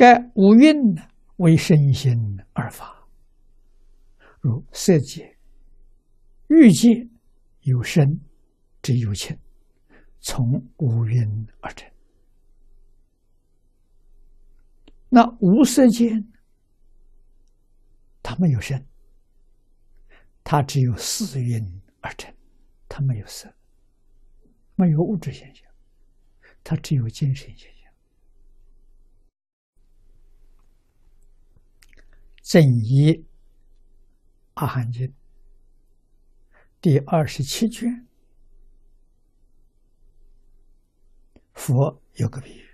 该五蕴呢，为身心而发，如色界、欲界有生，之有情，从五蕴而成。那无色界，它没有生，它只有四蕴而成，它没有色，没有物质现象，它只有精神现象。正一阿含经第二十七卷，佛有个比喻。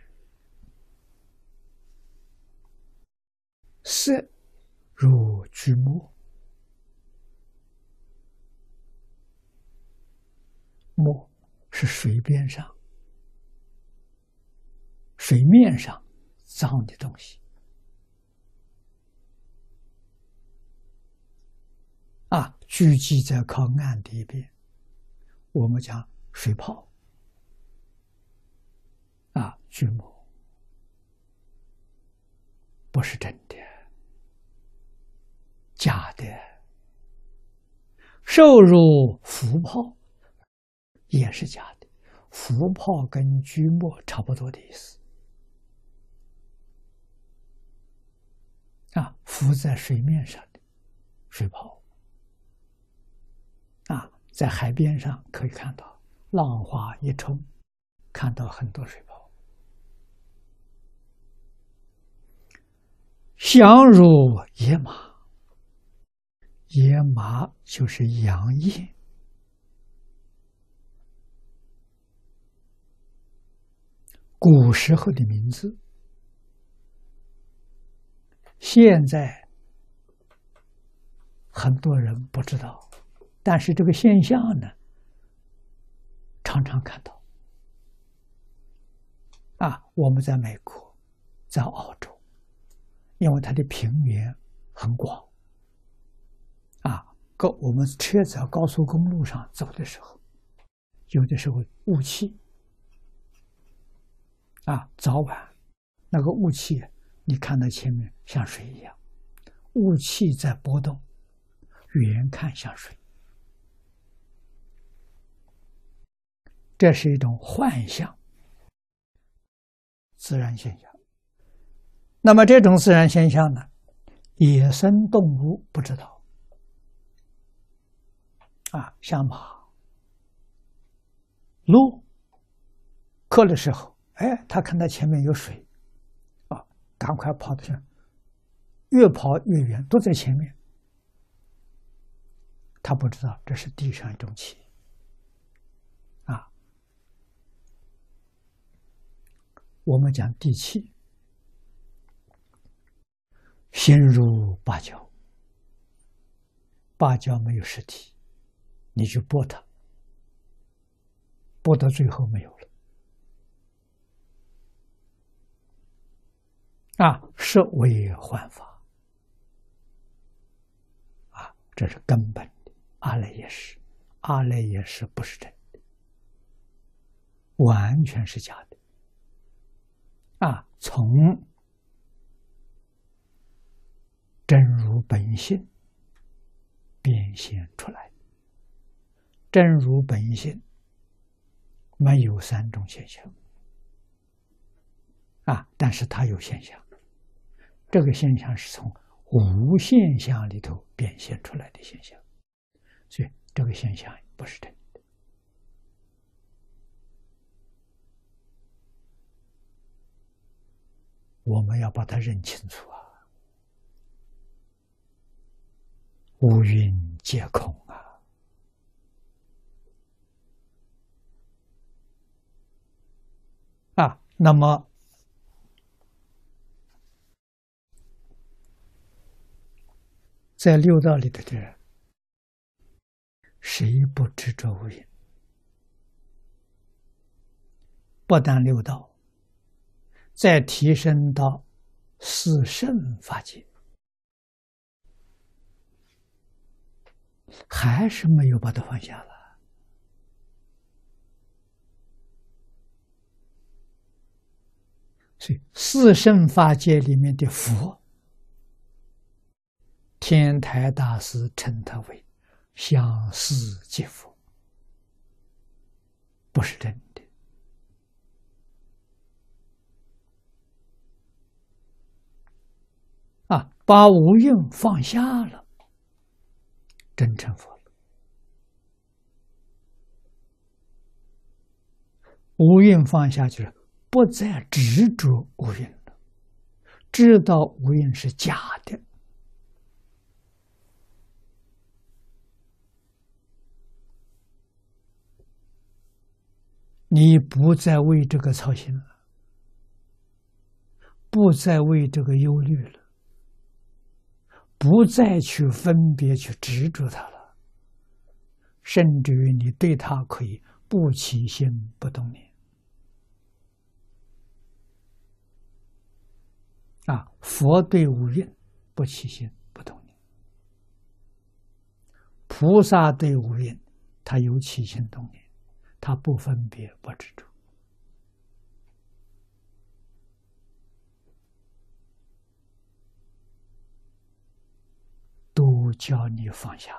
色如巨墨，墨是水边上、水面上脏的东西啊，聚集在靠岸的一边。我们讲水泡啊，巨墨不是真的。假的，受入浮泡也是假的。浮泡跟聚沫差不多的意思啊，浮在水面上的水泡，在海边上可以看到，浪花一冲，看到很多水泡，相如野马。野马就是杨业，古时候的名字，现在很多人不知道，但是这个现象呢，常常看到。啊，我们在美国，在澳洲，因为它的平原很广。啊高我们车子在高速公路上走的时候，有的时候雾气啊，早晚那个雾气，你看到前面像水一样，雾气在波动，远看像水，这是一种幻象，自然现象。那么这种自然现象呢，野生动物不知道。啊，像马、鹿，渴的时候，哎，他看到前面有水，啊，赶快跑去，越跑越远，都在前面。他不知道这是地上一种气，啊，我们讲地气，心如芭蕉，芭蕉没有实体。你去剥它，剥到最后没有了，啊，是为幻法，啊，这是根本的。阿赖耶识，阿赖耶识不是真的，完全是假的，啊，从真如本性变现出来。真如本性，没有三种现象啊，但是它有现象。这个现象是从无现象里头变现出来的现象，所以这个现象不是真我们要把它认清楚啊，乌云皆空。啊，啊那么在六道里的人，谁不知着无因？不但六道，再提升到四圣法界，还是没有把它放下了。所以四圣法界里面的佛，天台大师称他为相思即佛，不是真的把无用放下了，真成佛了。无用放下就是不再执着无用了，知道无用是假的，你不再为这个操心了，不再为这个忧虑了，不再去分别去执着它了，甚至于你对他可以不起心不动念。啊，佛对五蕴不起心不动念，菩萨对五蕴他有起心动念，他不分别不执着，教你放下。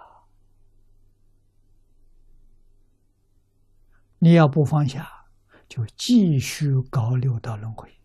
你要不放下，就继续搞六道轮回。